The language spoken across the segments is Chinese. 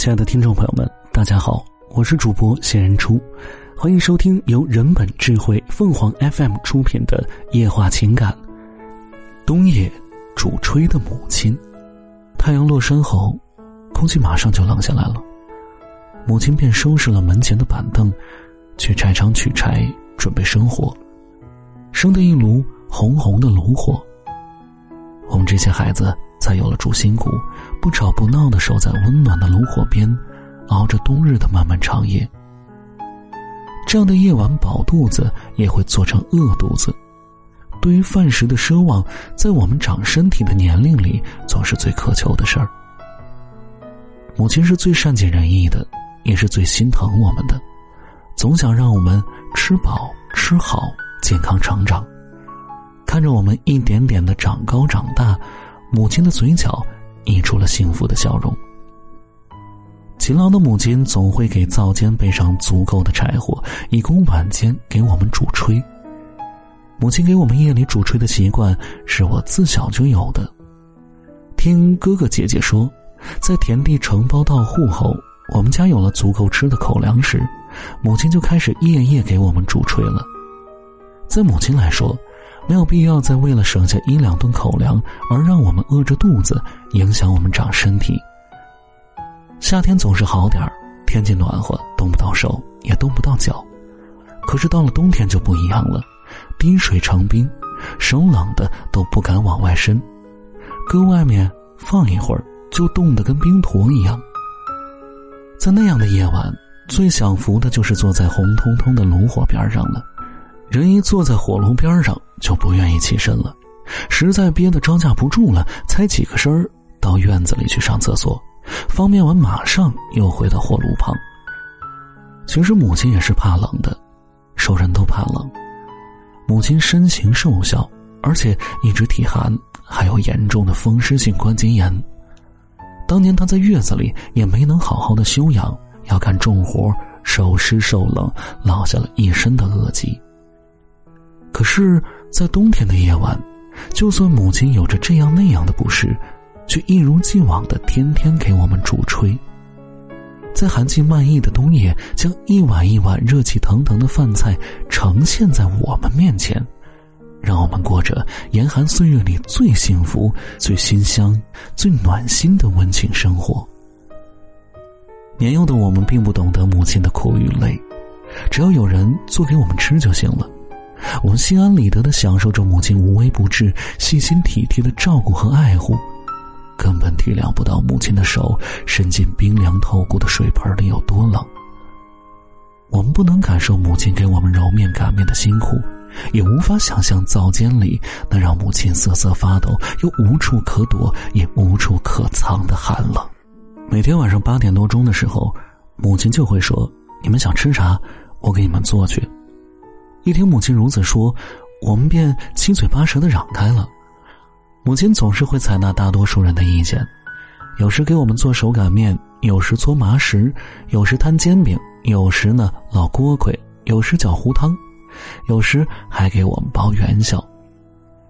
亲爱的听众朋友们，大家好，我是主播谢人初，欢迎收听由人本智慧凤凰 FM 出品的《夜话情感》。冬夜，主吹的母亲，太阳落山后，空气马上就冷下来了。母亲便收拾了门前的板凳，去柴场取柴，准备生火，生的一炉红红的炉火。我们这些孩子才有了主心骨。不吵不闹的守在温暖的炉火边，熬着冬日的漫漫长夜。这样的夜晚饱肚子也会做成饿肚子。对于饭食的奢望，在我们长身体的年龄里，总是最渴求的事儿。母亲是最善解人意的，也是最心疼我们的，总想让我们吃饱吃好，健康成长。看着我们一点点的长高长大，母亲的嘴角。溢出了幸福的笑容。勤劳的母亲总会给灶间备上足够的柴火，以供晚间给我们煮炊。母亲给我们夜里煮炊的习惯，是我自小就有的。听哥哥姐姐说，在田地承包到户后，我们家有了足够吃的口粮时，母亲就开始夜夜给我们煮炊了。在母亲来说，没有必要再为了省下一两顿口粮而让我们饿着肚子，影响我们长身体。夏天总是好点儿，天气暖和，动不到手也动不到脚。可是到了冬天就不一样了，滴水成冰，手冷的都不敢往外伸，搁外面放一会儿就冻得跟冰坨一样。在那样的夜晚，最享福的就是坐在红彤彤的炉火边上了。人一坐在火炉边上，就不愿意起身了，实在憋得招架不住了，才起个身儿到院子里去上厕所，方便完马上又回到火炉旁。其实母亲也是怕冷的，熟人都怕冷。母亲身形瘦小，而且一直体寒，还有严重的风湿性关节炎。当年她在月子里也没能好好的休养，要干重活，受湿受冷，落下了一身的恶疾。是，在冬天的夜晚，就算母亲有着这样那样的不适，却一如既往的天天给我们煮炊。在寒气漫溢的冬夜，将一碗一碗热气腾腾的饭菜呈现在我们面前，让我们过着严寒岁月里最幸福、最馨香、最暖心的温情生活。年幼的我们并不懂得母亲的苦与累，只要有人做给我们吃就行了。我们心安理得的享受着母亲无微不至、细心体贴的照顾和爱护，根本体谅不到母亲的手伸进冰凉透骨的水盆里有多冷。我们不能感受母亲给我们揉面擀面的辛苦，也无法想象灶间里那让母亲瑟瑟发抖又无处可躲也无处可藏的寒冷。每天晚上八点多钟的时候，母亲就会说：“你们想吃啥，我给你们做去。”一听母亲如此说，我们便七嘴八舌的嚷开了。母亲总是会采纳大多数人的意见，有时给我们做手擀面，有时搓麻食，有时摊煎饼，有时呢烙锅盔，有时搅糊汤，有时还给我们包元宵。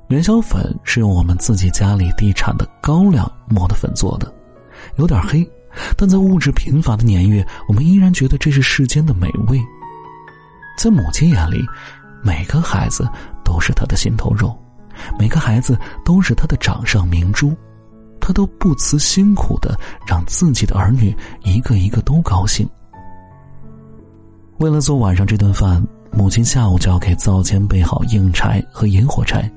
元宵粉是用我们自己家里地产的高粱磨的粉做的，有点黑，但在物质贫乏的年月，我们依然觉得这是世间的美味。在母亲眼里，每个孩子都是她的心头肉，每个孩子都是她的掌上明珠，她都不辞辛苦的让自己的儿女一个一个都高兴。为了做晚上这顿饭，母亲下午就要给灶间备好硬柴和引火柴，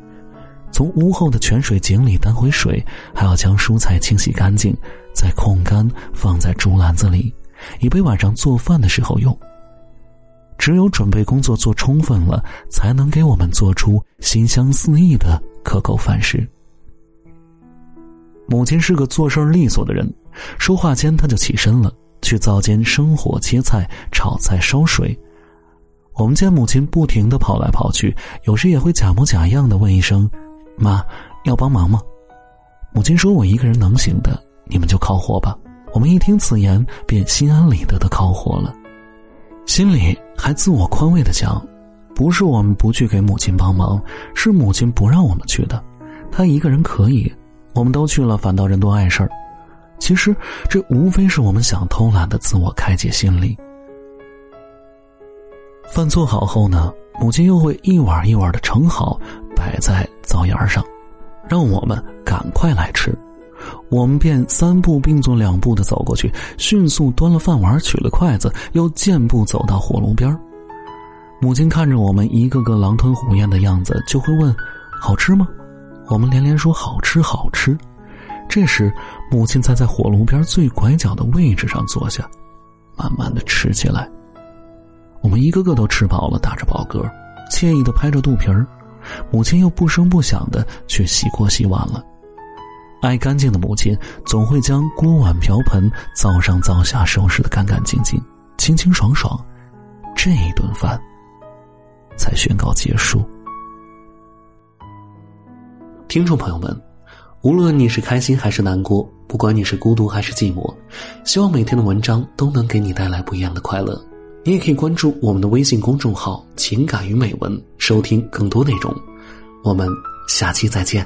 从屋后的泉水井里担回水，还要将蔬菜清洗干净，再控干放在竹篮子里，以备晚上做饭的时候用。只有准备工作做充分了，才能给我们做出馨香四溢的可口饭食。母亲是个做事利索的人，说话间她就起身了，去灶间生火、切菜、炒菜、烧水。我们见母亲不停的跑来跑去，有时也会假模假样的问一声：“妈，要帮忙吗？”母亲说：“我一个人能行的，你们就烤火吧。”我们一听此言，便心安理得的烤火了。心里还自我宽慰的讲，不是我们不去给母亲帮忙，是母亲不让我们去的。她一个人可以，我们都去了，反倒人多碍事儿。其实这无非是我们想偷懒的自我开解心理。饭做好后呢，母亲又会一碗一碗的盛好，摆在灶沿上，让我们赶快来吃。我们便三步并作两步的走过去，迅速端了饭碗，取了筷子，又健步走到火炉边母亲看着我们一个个狼吞虎咽的样子，就会问：“好吃吗？”我们连连说：“好吃，好吃。”这时，母亲才在火炉边最拐角的位置上坐下，慢慢的吃起来。我们一个个都吃饱了，打着饱嗝，惬意的拍着肚皮儿。母亲又不声不响的去洗锅洗碗了。爱干净的母亲总会将锅碗瓢盆灶上灶下收拾的干干净净、清清爽爽，这一顿饭才宣告结束。听众朋友们，无论你是开心还是难过，不管你是孤独还是寂寞，希望每天的文章都能给你带来不一样的快乐。你也可以关注我们的微信公众号“情感与美文”，收听更多内容。我们下期再见。